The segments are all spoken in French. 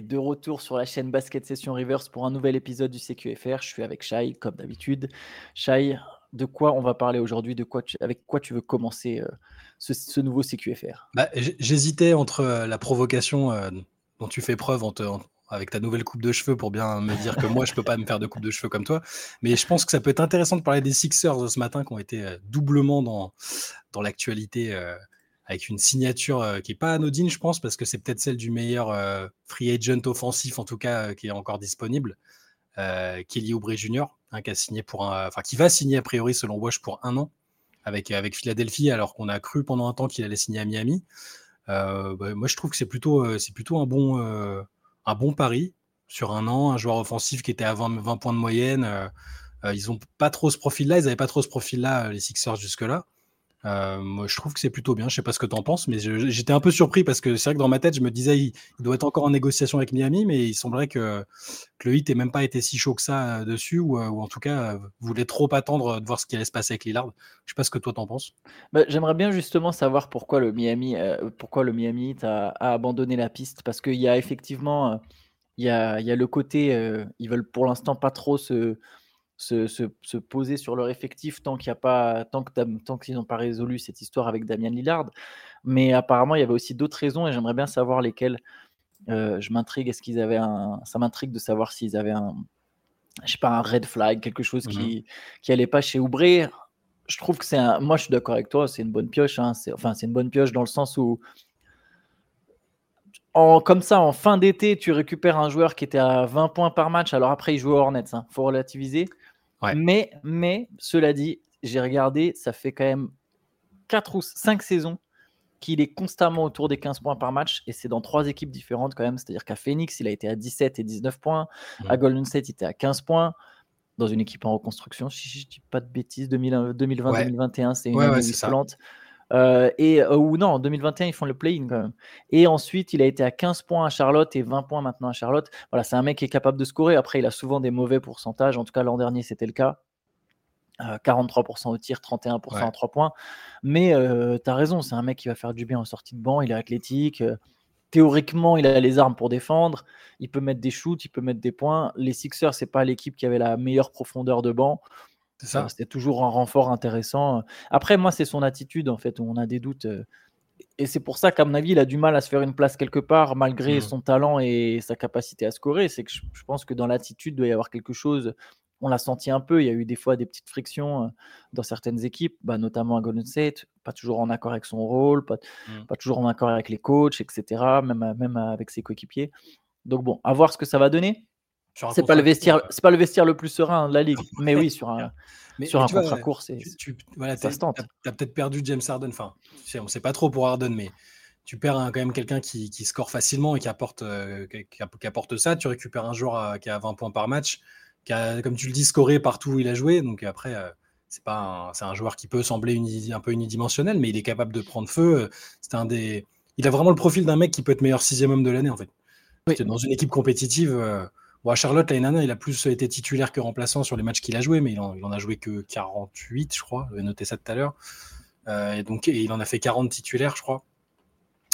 de retour sur la chaîne Basket Session Reverse pour un nouvel épisode du CQFR. Je suis avec Shai, comme d'habitude. Shai, de quoi on va parler aujourd'hui? De quoi Avec quoi tu veux commencer euh, ce, nouveau CQFR bah, J'hésitais entre euh, la provocation euh, dont tu fais preuve avec ta nouvelle coupe de cheveux pour bien me dire que moi, je peux pas me faire de coupe de cheveux comme toi. Mais je pense que ça peut être intéressant de parler des Sixers ce matin qui ont été doublement dans, dans l'actualité avec une signature euh, qui n'est pas anodine, je pense, parce que c'est peut-être celle du meilleur euh, free agent offensif, en tout cas, euh, qui est encore disponible, Kelly Oubre Jr., hein, qui, va signer a priori, selon Wash, pour un an avec, avec Philadelphie, alors qu'on a cru pendant un temps qu'il allait signer à Miami. Bah, moi, je trouve que c'est plutôt, un, bon, un pari sur un an, un joueur offensif qui était à 20, 20 points de moyenne. ils n'ont pas trop ce profil-là, ils n'avaient pas trop ce profil-là, les Sixers, jusque-là. Euh, moi, je trouve que c'est plutôt bien. Je sais pas ce que tu en penses, mais j'étais un peu surpris parce que c'est vrai que dans ma tête, je me disais, il, doit être encore en négociation avec Miami, mais il semblerait que, le hit n'ait même pas été si chaud que ça euh, dessus, ou, euh, ou en tout cas, voulait trop attendre de voir ce qui allait se passer avec Lillard. Je sais pas ce que toi t'en penses. Bah, j'aimerais bien justement savoir pourquoi le Miami, pourquoi le Miami a, abandonné la piste, parce qu'il y a effectivement, il y a, y a le côté, ils veulent pour l'instant pas trop se se, poser sur leur effectif tant qu'il y a pas tant que tant qu'ils n'ont pas résolu cette histoire avec Damien Lillard. Mais apparemment, il y avait aussi d'autres raisons et j'aimerais bien savoir lesquelles. Euh, je m'intrigue. Est-ce qu'ils avaient un Ça m'intrigue de savoir s'ils avaient un, je sais pas, un red flag, quelque chose qui mmh qui allait pas chez Oubré. Je trouve que c'est un. Moi, je suis d'accord avec toi. C'est une bonne pioche. Hein. Enfin, c'est une bonne pioche dans le sens où en, comme ça, en fin d'été, tu récupères un joueur qui était à 20 points par match. Alors après, il joue au Hornets. Il hein. faut relativiser. Mais, mais, cela dit, j'ai regardé, ça fait quand même 4 ou 5 saisons qu'il est constamment autour des 15 points par match et c'est dans trois équipes différentes quand même. C'est-à-dire qu'à Phoenix, il a été à 17 et 19 points. À Golden State, il était à 15 points. Dans une équipe en reconstruction, si je dis pas de bêtises, 2020-2021, c'est une année excellente. Euh, et, euh, ou non, en 2021, ils font le play-in quand même. Et ensuite, il a été à 15 points à Charlotte et 20 points maintenant à Charlotte. Voilà, c'est un mec qui est capable de scorer. Après, il a souvent des mauvais pourcentages. En tout cas, l'an dernier, c'était le cas. 43% euh, au tir, 31% à 3 points. Mais tu as raison, c'est un mec qui va faire du bien en sortie de banc. Il est athlétique. théoriquement, il a les armes pour défendre. Il peut mettre des shoots, il peut mettre des points. Les Sixers, c'est pas l'équipe qui avait la meilleure profondeur de banc. C'était toujours un renfort intéressant. Après, moi, c'est son attitude, en fait, où on a des doutes. Et c'est pour ça qu'à mon avis, il a du mal à se faire une place quelque part, malgré mmh. son talent et sa capacité à scorer. C'est que je, pense que dans l'attitude, il doit y avoir quelque chose. On l'a senti un peu. Il y a eu des fois des petites frictions dans certaines équipes, bah, notamment à Golden State, pas toujours en accord avec son rôle, pas, mmh. pas toujours en accord avec les coachs, etc., même, même avec ses coéquipiers. Donc bon, à voir ce que ça va donner. C'est pas le vestiaire, c'est pas le vestiaire le plus serein de la ligue, mais oui sur un sur un contrat court, c'est tu, voilà, ça se tente. T'as peut-être perdu James Harden, enfin, on sait pas trop pour Harden, mais tu perds quand même quelqu'un qui, qui, score facilement et qui apporte euh, qui, apporte ça. Tu récupères un joueur qui a 20 points par match, qui a, comme tu le dis, scoré partout où il a joué. Donc après, euh, c'est pas c'est un joueur qui peut sembler un peu unidimensionnel, mais il est capable de prendre feu. C'est un des, il a vraiment le profil d'un mec qui peut être meilleur sixième homme de l'année en fait. Dans une équipe compétitive. Euh, Bon, Charlotte, l'année il a plus été titulaire que remplaçant sur les matchs qu'il a joué, mais il en, a joué que 48, je crois. J'avais noté ça tout à l'heure. Euh, et donc, il en a fait 40 titulaires, je crois.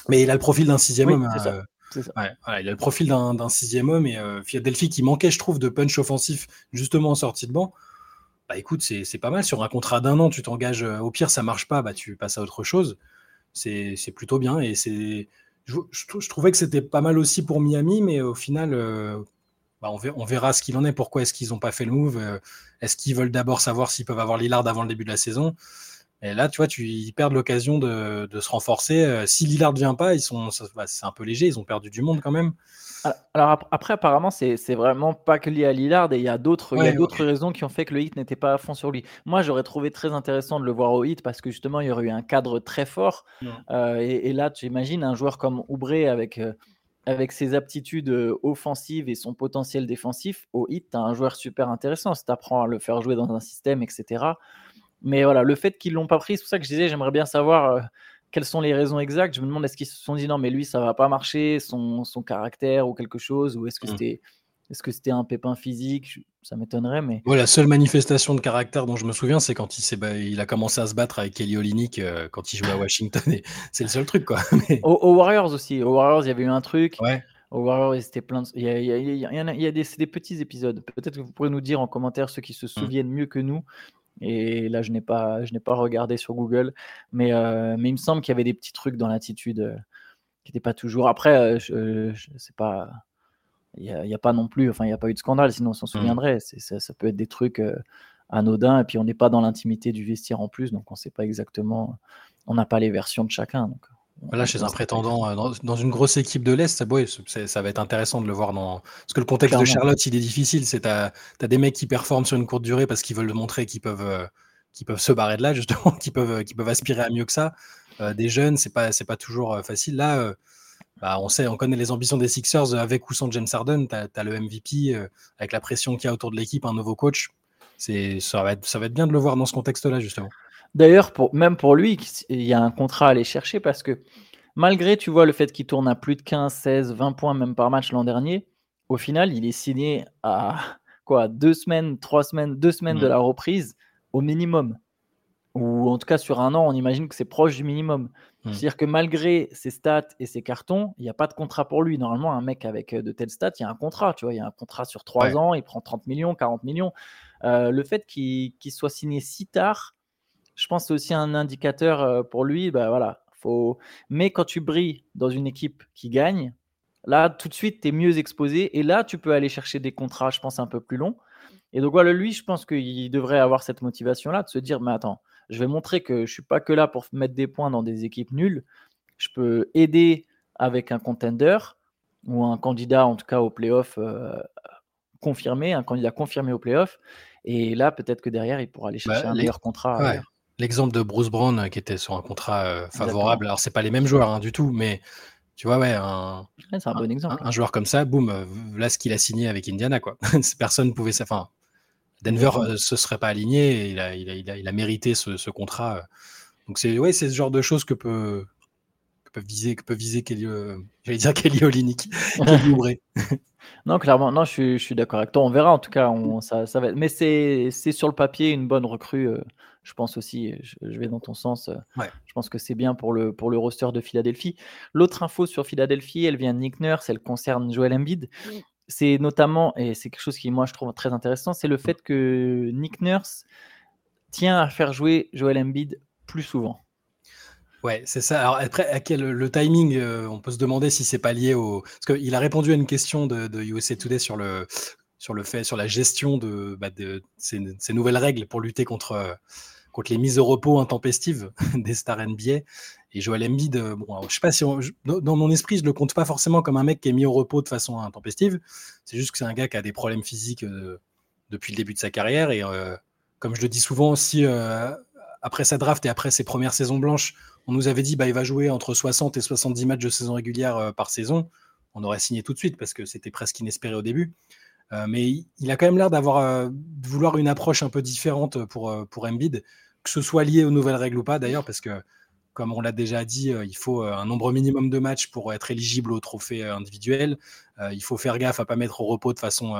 Mais il a le profil d'un sixième homme. Euh, il a le profil d'un sixième homme et euh, Philadelphie qui manquait, je trouve, de punch offensif justement en sortie de banc. Bah écoute, c'est pas mal. Sur un contrat d'un an, tu t'engages. Au pire, ça marche pas, bah tu passes à autre chose. C'est plutôt bien et c'est. Je, je, trouvais que c'était pas mal aussi pour Miami, mais au final, bah, on, verra, ce qu'il en est. Pourquoi est-ce qu'ils n'ont pas fait le move euh, Est-ce qu'ils veulent d'abord savoir s'ils peuvent avoir Lillard avant le début de la saison? Et là, tu vois, tu, ils perdent l'occasion de, se renforcer. Euh, si Lillard ne vient pas, ils sont, bah, c'est un peu léger. Ils ont perdu du monde quand même. Alors après, apparemment, c'est vraiment pas que lié à Lillard et il y a d'autres raisons qui ont fait que le hit n'était pas à fond sur lui. Moi, j'aurais trouvé très intéressant de le voir au hit parce que justement, il y aurait eu un cadre très fort. Euh, et, là, tu imagines un joueur comme Oubré avec avec ses aptitudes offensives et son potentiel défensif, au hit, tu as un joueur super intéressant. Si tu apprends à le faire jouer dans un système, etc. Mais voilà, le fait qu'ils l'ont pas pris, c'est pour ça que je disais, j'aimerais bien savoir quelles sont les raisons exactes. Je me demande, est-ce qu'ils se sont dit non, mais lui, ça va pas marcher, son, son caractère ou quelque chose, ou est-ce que mmh. c'était est-ce que c'était un pépin physique? Ça m'étonnerait, mais. la seule manifestation de caractère dont je me souviens, c'est quand il, il a commencé à se battre avec Kelly Olynyk euh, quand il jouait à Washington. c'est le seul truc, quoi. Aux, Warriors aussi. Aux Warriors, il y avait eu un truc. Ouais. Aux Warriors, il plein Il y a, il y a, des, des, petits épisodes. Peut-être que vous pourrez nous dire en commentaire ceux qui se mmh. souviennent mieux que nous. Et là, je n'ai pas, je n'ai pas regardé sur Google, mais, euh, mais il me semble qu'il y avait des petits trucs dans l'attitude euh, qui n'étaient pas toujours. Après, euh, je, je sais pas. Il n'y a, a, pas non plus, enfin, il n'y a pas eu de scandale, sinon on s'en mmh. souviendrait. Ça, ça, peut être des trucs anodins, et puis on n'est pas dans l'intimité du vestiaire en plus, donc on ne sait pas exactement. On n'a pas les versions de chacun. Donc. Là, chez un prétendant euh, dans, une grosse équipe de l'Est, ça, ça va être intéressant de le voir dans. Parce que le contexte de Charlotte, il est difficile. C'est t'as as des mecs qui performent sur une courte durée parce qu'ils veulent montrer qu'ils peuvent, euh, peuvent se barrer de là, justement, qu'ils peuvent, peuvent aspirer à mieux que ça. Euh, des jeunes, c'est pas, pas toujours facile. Là, bah, on sait, on connaît les ambitions des Sixers avec ou sans James Harden. Tu as, le MVP avec la pression qu'il y a autour de l'équipe, un nouveau coach. Ça va, être, ça va être bien de le voir dans ce contexte-là, justement. D'ailleurs, pour, même pour lui, il y a un contrat à aller chercher parce que malgré, tu vois, le fait qu'il tourne à plus de 15, 16, 20 points même par match l'an dernier, au final, il est signé à quoi deux semaines, trois semaines, deux semaines de mmh. la reprise au minimum. Ou en tout cas, sur un an, on imagine que c'est proche du minimum. Mmh. C'est-à-dire que malgré ses stats et ses cartons, il n'y a pas de contrat pour lui. Normalement, un mec avec euh, de telles stats, il y a un contrat. Tu vois, il y a un contrat sur trois ans, il prend 30 millions, 40 millions. Euh, le fait qu'il soit signé si tard, je pense que c'est aussi un indicateur euh, pour lui. Bah, voilà, faut... Mais quand tu brilles dans une équipe qui gagne, là, tout de suite, tu es mieux exposé. Et là, tu peux aller chercher des contrats, je pense, un peu plus longs. Et donc, voilà, lui, je pense qu'il devrait avoir cette motivation-là de se dire, mais attends, je vais montrer que je ne suis pas que là pour mettre des points dans des équipes nulles. Je peux aider avec un contender ou un candidat, en tout cas, au playoff euh, confirmé, un candidat confirmé au playoff. Et là, peut-être que derrière, il pourra aller bah, chercher un meilleur contrat. L'exemple de Bruce Brown euh, qui était sur un contrat euh, favorable. Alors, c'est pas les mêmes joueurs hein, du tout, mais tu vois, ouais, un, un bon exemple. Un, joueur comme ça, boum, euh, là ce qu'il a signé avec Indiana, quoi. Personne ne pouvait. Enfin, Denver ne se serait pas aligné. Et il, a, il, a, il, a, mérité ce, contrat. Donc, c'est ouais, ce genre de choses que peut, peuvent viser, que peut viser Kelly, euh, j'allais dire Kelly Olynyk, non, clairement, non, je suis, je suis d'accord avec toi. On verra en tout cas, on, ça, ça va. Mais c'est, c'est sur le papier une bonne recrue. Euh, je pense aussi, je, vais dans ton sens. Euh, je pense que c'est bien pour le, pour le roster de Philadelphie. L'autre info sur Philadelphie, elle vient de Nick Nurse, elle concerne Joel Embiid. C'est notamment, et c'est quelque chose qui, moi, je trouve très intéressant, c'est le fait que Nick Nurse tient à faire jouer Joel Embiid plus souvent. Ouais, c'est ça. Alors après, à quel le timing, euh, on peut se demander si c'est pas lié au. Parce qu'il a répondu à une question de, de, USA Today sur le sur le fait, sur la gestion de, bah, de ces, nouvelles règles pour lutter contre contre les mises au repos intempestives des stars NBA. Et Joel Embiid, euh, bon, je sais pas si dans mon esprit, je le compte pas forcément comme un mec qui est mis au repos de façon intempestive. C'est juste que c'est un gars qui a des problèmes physiques euh, depuis le début de sa carrière. Et comme je le dis souvent, si après sa draft et après ses premières saisons blanches, on nous avait dit bah il va jouer entre 60 et 70 matchs de saison régulière euh, par saison, on aurait signé tout de suite parce que c'était presque inespéré au début. Euh, mais il, a quand même l'air d'avoir euh, de vouloir une approche un peu différente pour pour Embiid, que ce soit lié aux nouvelles règles ou pas d'ailleurs, parce que comme on l'a déjà dit, il faut un nombre minimum de matchs pour être éligible au trophée individuel. il faut faire gaffe à pas mettre au repos de façon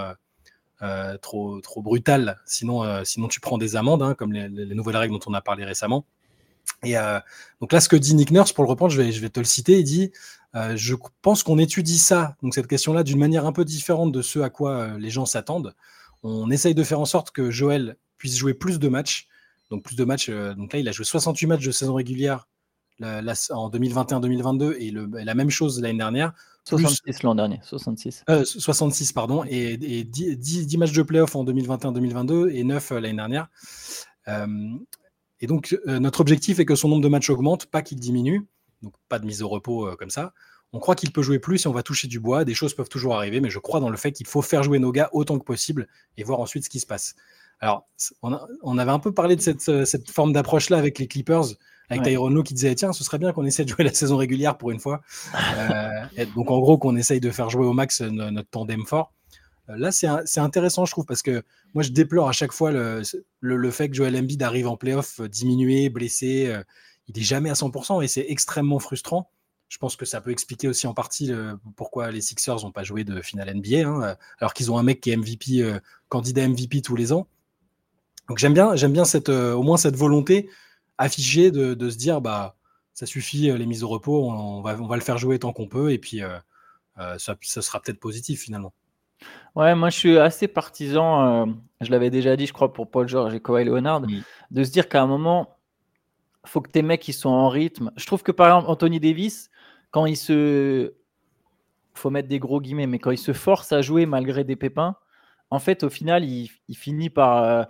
trop, trop brutale, sinon, sinon tu prends des amendes, hein, comme les, nouvelles règles dont on a parlé récemment. Et euh, donc là, ce que dit Nick Nurse, pour le reprendre, je vais, je vais te le citer, il dit euh, Je pense qu'on étudie ça, donc cette question-là, d'une manière un peu différente de ce à quoi euh, les gens s'attendent. On essaye de faire en sorte que Joël puisse jouer plus de matchs. Donc, plus de matchs. donc là, il a joué 68 matchs de saison régulière en 2021-2022 et, la même chose l'année dernière. 66 l'an dernier, 66. 66, pardon, et, 10, 10, matchs de playoff en 2021-2022 et 9 l'année dernière. Et donc, euh, notre objectif est que son nombre de matchs augmente, pas qu'il diminue. Donc, pas de mise au repos euh, comme ça. On croit qu'il peut jouer plus et on va toucher du bois. Des choses peuvent toujours arriver, mais je crois dans le fait qu'il faut faire jouer nos gars autant que possible et voir ensuite ce qui se passe. Alors, on, avait un peu parlé de cette, euh, forme d'approche-là avec les Clippers, avec ouais. qui disait tiens, ce serait bien qu'on essaie de jouer la saison régulière pour une fois. donc, en gros, qu'on essaye de faire jouer au max notre tandem fort. Euh, là, c'est intéressant, je trouve, parce que moi, je déplore à chaque fois le, le, fait que Joel Embiid arrive en playoff euh, diminué, blessé. Euh, il n'est jamais à 100% et c'est extrêmement frustrant. Je pense que ça peut expliquer aussi en partie pourquoi les Sixers n'ont pas joué de finale NBA, hein, alors qu'ils ont un mec qui est MVP, candidat MVP tous les ans. Donc j'aime bien, j'aime bien cette, au moins cette volonté affichée de, se dire bah ça suffit les mises au repos, on, va, on va le faire jouer tant qu'on peut et puis ça, sera peut-être positif finalement. Ouais, moi je suis assez partisan, je l'avais déjà dit, je crois, pour Paul George et Kawhi Leonard, de se dire qu'à un moment, faut que tes mecs ils sont en rythme. Je trouve que par exemple, Anthony Davis, quand il se. faut mettre des gros guillemets, mais quand il se force à jouer malgré des pépins, en fait, au final, il, finit par.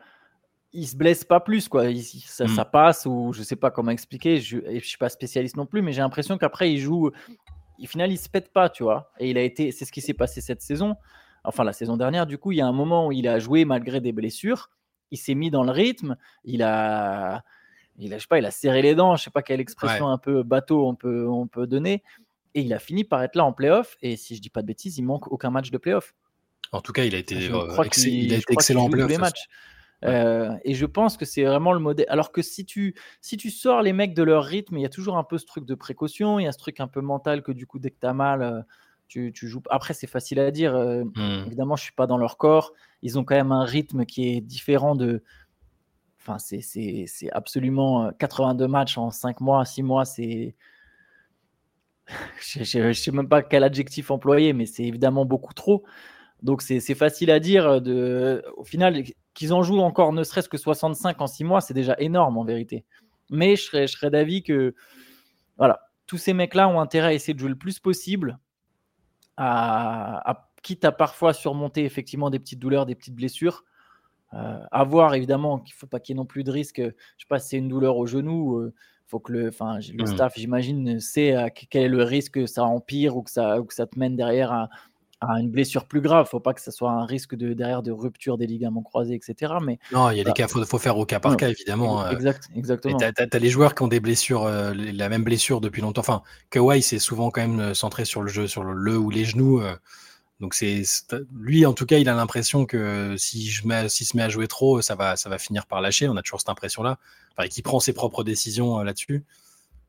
Il se blesse pas plus, quoi. Mm. ça, passe, ou je sais pas comment expliquer, je, ne suis pas spécialiste non plus, mais j'ai l'impression qu'après, il joue. Au final, il se pète pas, tu vois. Et il a été. C'est ce qui s'est passé cette saison. Enfin, la saison dernière, du coup, il y a un moment où il a joué malgré des blessures. Il s'est mis dans le rythme. Il a il a, pas, il a serré les dents, je sais pas quelle expression un peu bateau on peut, on peut donner. Et il a fini par être là en playoff. Et si je dis pas de bêtises, il manque aucun match de playoff. En tout cas, il a été, euh, excellent en playoff. Euh, et je pense que c'est vraiment le modèle. Alors que si tu, si tu sors les mecs de leur rythme, il y a toujours un peu ce truc de précaution, il y a ce truc un peu mental que du coup, dès que tu as mal, euh, tu, tu, joues. Après, c'est facile à dire. Mmh. Évidemment, je suis pas dans leur corps. Ils ont quand même un rythme qui est différent de, Enfin, c'est absolument 82 matchs en 5 mois, 6 mois, c'est. je ne sais même pas quel adjectif employer, mais c'est évidemment beaucoup trop. Donc c'est facile à dire. De, au final, qu'ils en jouent encore ne serait-ce que 65 en 6 mois, c'est déjà énorme en vérité. Mais je serais, je serais d'avis que voilà, tous ces mecs-là ont intérêt à essayer de jouer le plus possible, à, quitte à parfois surmonter effectivement des petites douleurs, des petites blessures, euh, à voir évidemment qu'il ne faut pas qu'il y ait non plus de risque. Je sais pas si c'est une douleur au genou. Euh, faut que le, enfin, le mmh. staff, j'imagine, sait quel est le risque que ça empire ou que ça, ou que ça te mène derrière à, une blessure plus grave. Faut pas que ça soit un risque de derrière de rupture des ligaments croisés, etc. Mais non, il y a des cas, faut, faut faire au cas par cas, évidemment. Hein. Exact, exactement. Tu as, les joueurs qui ont des blessures, la même blessure depuis longtemps. Enfin, Kawhi, c'est souvent quand même centré sur le jeu, sur le, ou les genoux. Donc c'est lui en tout cas, il a l'impression que si je mets, s'il se met à jouer trop, ça va, ça va finir par lâcher. On a toujours cette impression-là. Enfin, qui prend ses propres décisions euh, là-dessus.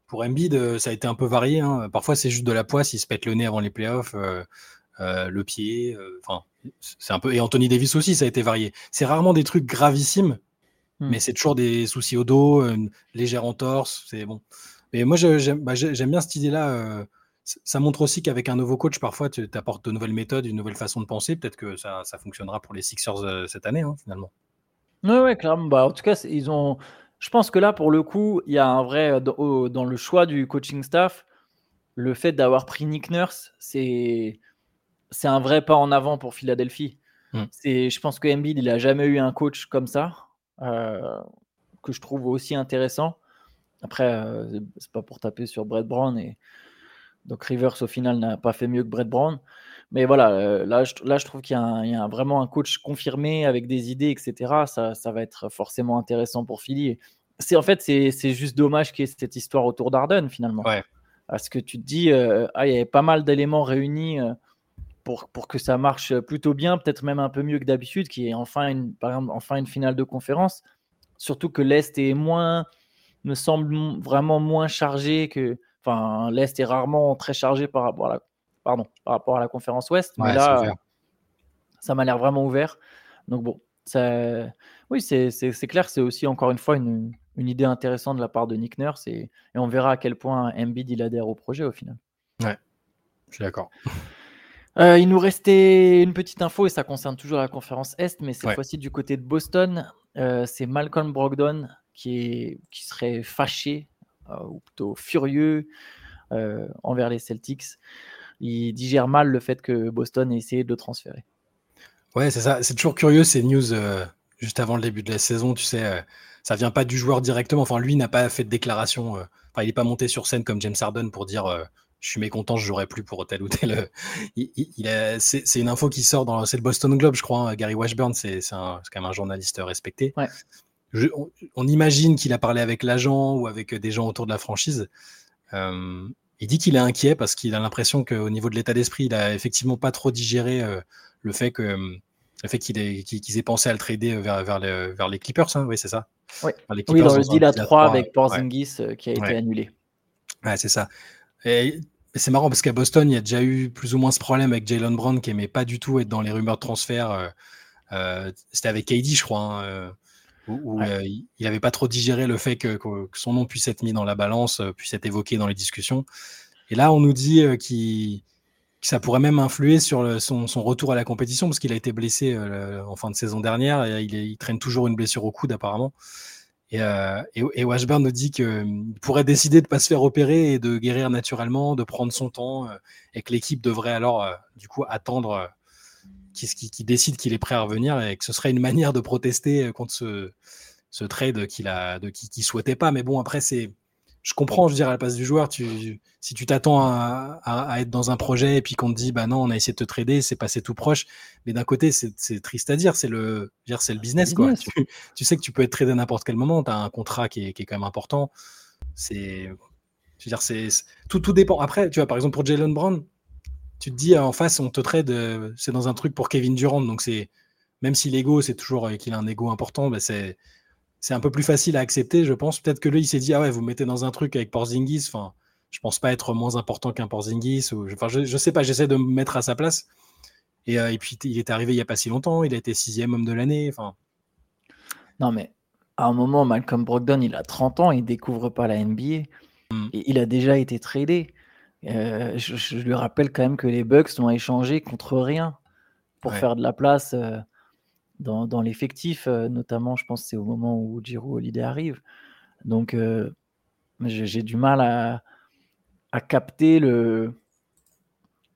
Pour Embiid, euh, ça a été un peu varié. Hein. Parfois, c'est juste de la poisse. Il se pète le nez avant les playoffs, euh, le pied. Enfin, c'est un peu. Et Anthony Davis aussi, ça a été varié. C'est rarement des trucs gravissimes, hmm. mais c'est toujours des soucis au dos, une légère entorse. C'est bon. Mais moi, bah, j'aime bien cette idée-là ça montre aussi qu'avec un nouveau coach, parfois, tu apportes de nouvelles méthodes, une nouvelle façon de penser. Peut-être que ça, fonctionnera pour les Sixers euh, cette année, hein, finalement. Oui, ouais, clairement. Bah, en tout cas, ils ont. Je pense que là, pour le coup, il y a un vrai dans, le choix du coaching staff. Le fait d'avoir pris Nick Nurse, c'est c'est un vrai pas en avant pour Philadelphie. C'est, je pense que Embiid, il a jamais eu un coach comme ça, euh, que je trouve aussi intéressant. Après, euh, c'est pas pour taper sur Brett Brown et donc Rivers, au final, n'a pas fait mieux que Brett Brown. Mais voilà, euh, là, je, là, je trouve qu'il y, a, vraiment un coach confirmé avec des idées, etc. Ça, ça va être forcément intéressant pour Philly. C'est en fait, c'est juste dommage qu'il y ait cette histoire autour d'Arden finalement. Parce que tu te dis, euh, ah, il y avait pas mal d'éléments réunis pour, pour que ça marche plutôt bien, peut-être même un peu mieux que d'habitude, qui est enfin une, par exemple, enfin une finale de conférence. Surtout que l'Est est moins, me semble vraiment moins chargé que, Enfin, l'Est est rarement très chargé par rapport à la, pardon, par rapport à la conférence Ouest. Mais là, ça m'a l'air vraiment ouvert. Donc bon, ça... oui, c'est clair, c'est aussi encore une fois une, une, idée intéressante de la part de Nick Nurse et, et, on verra à quel point Embiid il adhère au projet au final. Ouais, je suis d'accord. Euh, il nous restait une petite info et ça concerne toujours la conférence Est, mais cette fois-ci du côté de Boston. Euh, c'est Malcolm Brogdon qui, est, qui serait fâché euh, ou plutôt furieux envers les Celtics. Il digère mal le fait que Boston ait essayé de le transférer. Ouais, c'est ça. C'est toujours curieux ces news juste avant le début de la saison. Tu sais, ça vient pas du joueur directement. Enfin, lui n'a pas fait de déclaration. Enfin, il n'est pas monté sur scène comme James Harden pour dire je suis mécontent, je jouerai plus pour tel ou tel. il, c'est, une info qui sort dans c'est le Boston Globe, je crois. Hein. Gary Washburn, c'est, quand même un journaliste respecté. Ouais on, imagine qu'il a parlé avec l'agent ou avec des gens autour de la franchise. Euh, il dit qu'il est inquiet parce qu'il a l'impression qu'au niveau de l'état d'esprit, il a effectivement pas trop digéré euh, le fait que le fait qu'il qu'ils aient pensé à le trader vers, vers, vers les Clippers, hein, oui, c'est ça. Oui, dans le deal à 3 avec Porzingis euh, qui a été annulé. Ouais, c'est ça. Et c'est marrant parce qu'à Boston, il y a déjà eu plus ou moins ce problème avec Jalen Brown qui aimait pas du tout être dans les rumeurs de transfert. C'était avec KD, je crois. Hein, où, euh, il n'avait pas trop digéré le fait que, son nom puisse être mis dans la balance, euh, puisse être évoqué dans les discussions. Et là, on nous dit euh, qu'il ça pourrait même influer sur son, retour à la compétition parce qu'il a été blessé euh, en fin de saison dernière et il, traîne toujours une blessure au coude apparemment. Et, euh, Washburn nous dit qu'il pourrait décider de ne pas se faire opérer et de guérir naturellement, de prendre son temps euh, et que l'équipe devrait alors du coup attendre qu'il décide qu'il est prêt à revenir et que ce serait une manière de protester contre ce, trade qu'il a, souhaitait pas. Mais bon, après, c'est je comprends, je veux dire, à la place du joueur, tu, si tu t'attends à, être dans un projet et puis qu'on te dit, bah non, on a essayé de te trader, c'est passé tout proche. Mais d'un côté, c'est triste à dire, c'est le, le business, quoi. Tu, sais que tu peux être tradé à n'importe quel moment, tu as un contrat qui est, qui est, quand même important. C'est, je veux dire, c'est, tout, tout dépend. Après, tu vois, par exemple, pour Jalen Brown, tu te dis, en face, on te trade, euh, c'est dans un truc pour Kevin Durant, donc c'est, même si l'ego, c'est toujours euh, qu'il a un ego important, bah c'est, c'est un peu plus facile à accepter, je pense. Peut-être que lui, il s'est dit, ah ouais, vous mettez dans un truc avec Porzingis. Enfin, je pense pas être moins important qu'un Porzingis. Ou... Enfin, je, je sais pas, j'essaie de me mettre à sa place. Et, euh, et, puis, il est arrivé il y a pas si longtemps. Il a été sixième homme de l'année. Enfin. Non, mais à un moment, Malcolm Brogdon, il a 30 ans, il découvre pas la NBA. Hmm. Et il a déjà été tradé. Euh, je, lui rappelle quand même que les Bucks ont échangé contre rien pour faire de la place. Euh, dans, l'effectif, euh, notamment, je pense c'est au moment où Giro Holiday arrive. Donc, euh, j'ai du mal à, à, capter le,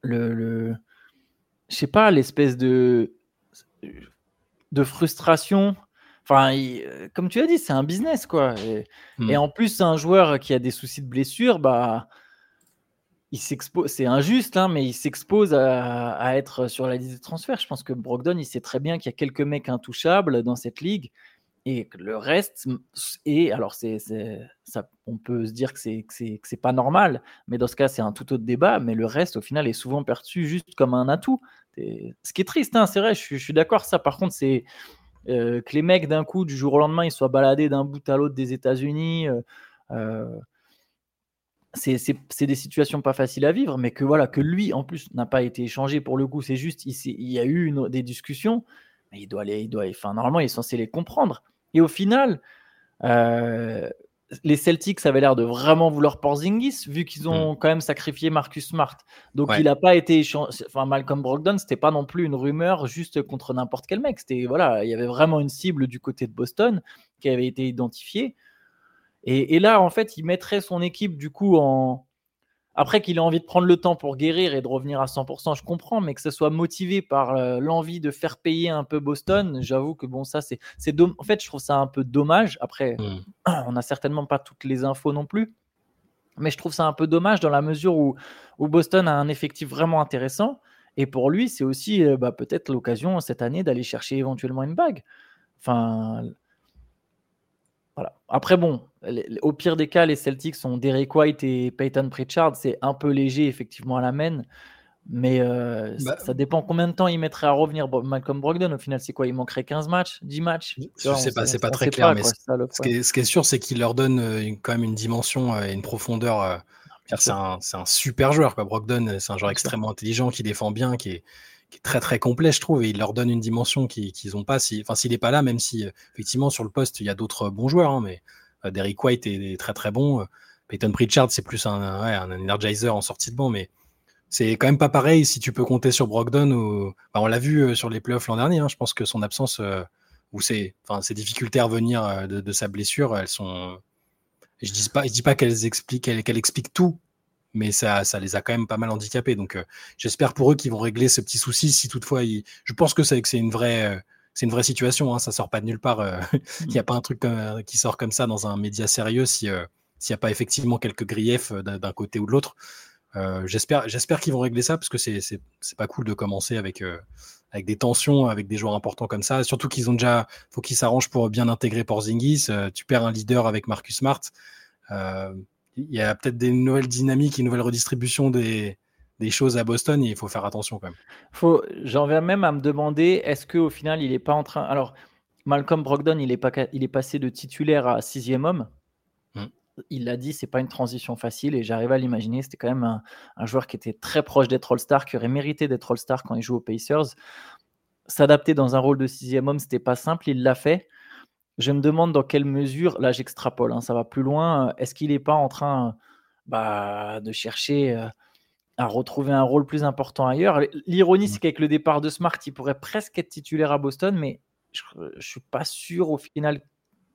le, le je sais pas, l'espèce de, de frustration. Enfin, comme tu as dit, c'est un business, quoi. Et, et mmh. en plus, un joueur qui a des soucis de blessure, bah, il s'expose, c'est injuste, hein, mais il s'expose à, être sur la liste des transferts. Je pense que Brogdon, il sait très bien qu'il y a quelques mecs intouchables dans cette ligue et que le reste et alors c'est, on peut se dire que c'est, que c'est, c'est pas normal, mais dans ce cas, c'est un tout autre débat. Mais le reste, au final, est souvent perçu juste comme un atout. ce qui est triste, hein, c'est vrai, je, suis d'accord. Ça, par contre, c'est euh, que les mecs d'un coup, du jour au lendemain, ils soient baladés d'un bout à l'autre des États-Unis. Euh, euh, c'est des situations pas faciles à vivre, mais que voilà, que lui en plus n'a pas été échangé pour le coup, c'est juste, il, il, y a eu des discussions, mais il doit aller, il doit, enfin normalement il est censé les comprendre. Et au final, euh, les Celtics avaient l'air de vraiment vouloir Porzingis, vu qu'ils ont mm. quand même sacrifié Marcus Smart. Donc il n'a pas été échangé. Enfin, Malcolm Brogdon, c'était pas non plus une rumeur juste contre n'importe quel mec. C'était voilà, il y avait vraiment une cible du côté de Boston qui avait été identifiée. Et, là, en fait, il mettrait son équipe du coup en. Après qu'il ait envie de prendre le temps pour guérir et de revenir à 100%, je comprends, mais que ce soit motivé par euh, l'envie de faire payer un peu Boston, j'avoue que bon, ça, c'est. En fait, je trouve ça un peu dommage. Après, mmh. on n'a certainement pas toutes les infos non plus. Mais je trouve ça un peu dommage dans la mesure où, où Boston a un effectif vraiment intéressant. Et pour lui, c'est aussi euh, bah, peut-être l'occasion cette année d'aller chercher éventuellement une bague. Enfin, après, bon, au pire des cas, les Celtics sont Derek White et Peyton Pritchard. C'est un peu léger, effectivement, à la main. Mais euh, bah, ça, dépend combien de temps il mettrait à revenir Malcolm Brogdon. Au final, c'est quoi? Il manquerait 15 matchs? 10 matchs? Je sais pas, c'est pas très clair. mais ce, qui est, sûr, c'est qu'il leur donne euh, quand même une dimension euh, et une profondeur. c'est un, un, super joueur. Quoi. Brogdon, c'est un joueur extrêmement intelligent qui défend bien, qui est, qui est très très complet, je trouve, et il leur donne une dimension qu'ils n'ont pas. Si, enfin, s'il n'est pas là, même si effectivement sur le poste il y a d'autres bons joueurs, hein, mais euh, Derrick White est, très très bon. Peyton Pritchard, c'est plus un, un energizer en sortie de banc, mais c'est quand même pas pareil si tu peux compter sur Brogdon. Ou... Bah, on l'a vu euh, sur les playoffs l'an dernier. Hein, je pense que son absence euh, ou ses, ses difficultés à revenir de, sa blessure, elles sont. Je dis pas, dis pas qu'elles expliquent, qu'elles expliquent tout, mais ça, ça les a quand même pas mal handicapés. Donc euh, j'espère pour eux qu'ils vont régler ce petit souci si toutefois je pense que c'est une vraie euh, c'est une vraie situation, hein, ça sort pas de nulle part. Euh, il n'y a pas un truc qui sort comme ça dans un média sérieux si s'il n'y a pas effectivement quelques griefs d'un côté ou de l'autre. j'espère j'espère qu'ils vont régler ça parce que c'est c'est pas cool de commencer avec avec des tensions avec des joueurs importants comme ça. Surtout qu'ils ont déjà faut qu'ils s'arrangent pour bien intégrer Porzingis. tu perds un leader avec Marcus Smart il y a peut-être des nouvelles dynamiques, une nouvelle redistribution des, choses à Boston et il faut faire attention quand même. J'en viens même à me demander est-ce qu'au final il n'est pas en train. Alors, Malcolm Brogdon, il est, pas, il est passé de titulaire à sixième homme. Hmm. Il l'a dit, c'est pas une transition facile et j'arrive à l'imaginer. C'était quand même un, un, joueur qui était très proche d'être All-Star, qui aurait mérité d'être All-Star quand il joue aux Pacers. S'adapter dans un rôle de sixième homme, c'était pas simple. Il l'a fait. Je me demande dans quelle mesure, là j'extrapole, hein, ça va plus loin, est-ce qu'il n'est pas en train bah, de chercher à retrouver un rôle plus important ailleurs? L'ironie, c'est qu'avec le départ de Smart, il pourrait presque être titulaire à Boston, mais je ne suis pas sûr au final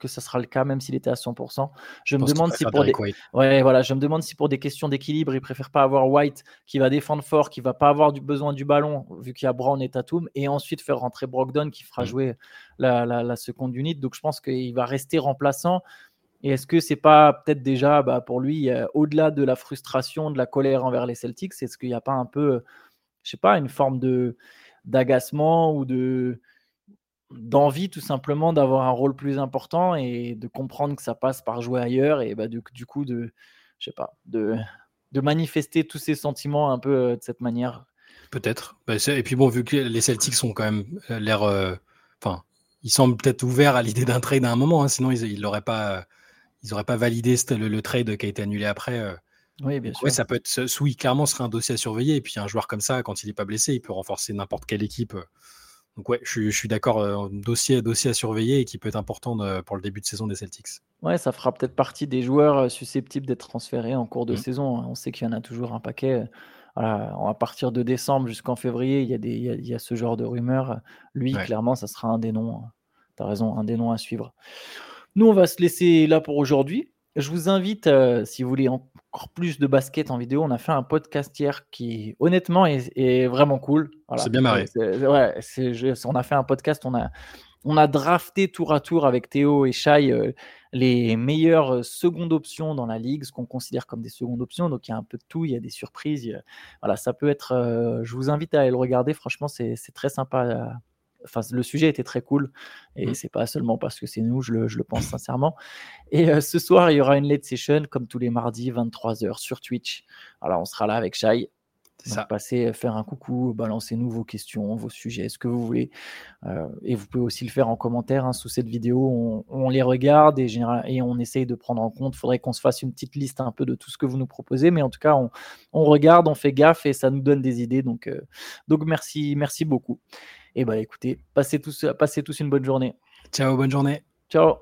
que ça sera le cas, même s'il était à 100%. Je, me demande si pour des... ouais, voilà, je me demande si pour des questions d'équilibre, il préfère pas avoir White qui va défendre fort, qui va pas avoir du besoin du ballon, vu qu'il y a Brown et Tatum, et ensuite faire rentrer Brogdon qui fera mm. jouer la, la, seconde unit. Donc je pense qu'il va rester remplaçant. Et est-ce que c'est pas peut-être déjà bah, pour lui, au-delà de la frustration, de la colère envers les Celtics, est-ce qu'il n'y a pas un peu, je sais pas, une forme de d'agacement ou de d'envie tout simplement d'avoir un rôle plus important et de comprendre que ça passe par jouer ailleurs et bah, du, du coup de, je sais pas, de, de manifester tous ces sentiments un peu euh, de cette manière. Peut-être. Bah, et puis bon, vu que les Celtics sont quand même euh, l'air, euh, enfin, ils semblent peut-être ouverts à l'idée d'un trade à un moment, hein, sinon ils n'auraient pas, ils auraient pas validé le, le, trade qui a été annulé après. Oui, bien sûr. ça peut être, oui, clairement, ce serait un dossier à surveiller. Et puis un joueur comme ça, quand il n'est pas blessé, il peut renforcer n'importe quelle équipe donc ouais, je, suis d'accord, euh, dossier, dossier à surveiller et qui peut être important pour le début de saison des Celtics. Ouais, ça fera peut-être partie des joueurs euh, susceptibles d'être transférés en cours de mmh. saison. Hein. On sait qu'il y en a toujours un paquet. Voilà, à partir de décembre jusqu'en février, il y, a des, il, y a, ce genre de rumeurs. Lui, clairement, ça sera un des noms. Hein. Tu as raison, un des noms à suivre. Nous, on va se laisser là pour aujourd'hui. Je vous invite, euh, si vous voulez encore plus de basket en vidéo, on a fait un podcast hier qui, honnêtement, est, vraiment cool. C'est bien marré. Ouais, on a fait un podcast, on a, on a drafté tour à tour avec Théo et Shai euh, les meilleures euh, secondes options dans la ligue, ce qu'on considère comme des secondes options. Donc il y a un peu de tout, il y a des surprises. voilà, ça peut être. je vous invite à aller le regarder. Franchement, c'est très sympa enfin, le sujet était très cool et mmh. c'est pas seulement parce que c'est nous, je le, pense sincèrement. Et euh, ce soir, il y aura une late session comme tous les mardis, 23h sur Twitch. Alors, on sera là avec Shai. Ça. Passez euh, faire un coucou, balancez-nous vos questions, vos sujets, ce que vous voulez. Euh, et vous pouvez aussi le faire en commentaire hein, sous cette vidéo. On, les regarde et, et, on essaye de prendre en compte. Il faudrait qu'on se fasse une petite liste un peu de tout ce que vous nous proposez. Mais en tout cas, on, regarde, on fait gaffe et ça nous donne des idées. Donc, donc merci, merci beaucoup. Et bah écoutez, passez tous, passez tous une bonne journée. Ciao, bonne journée. Ciao.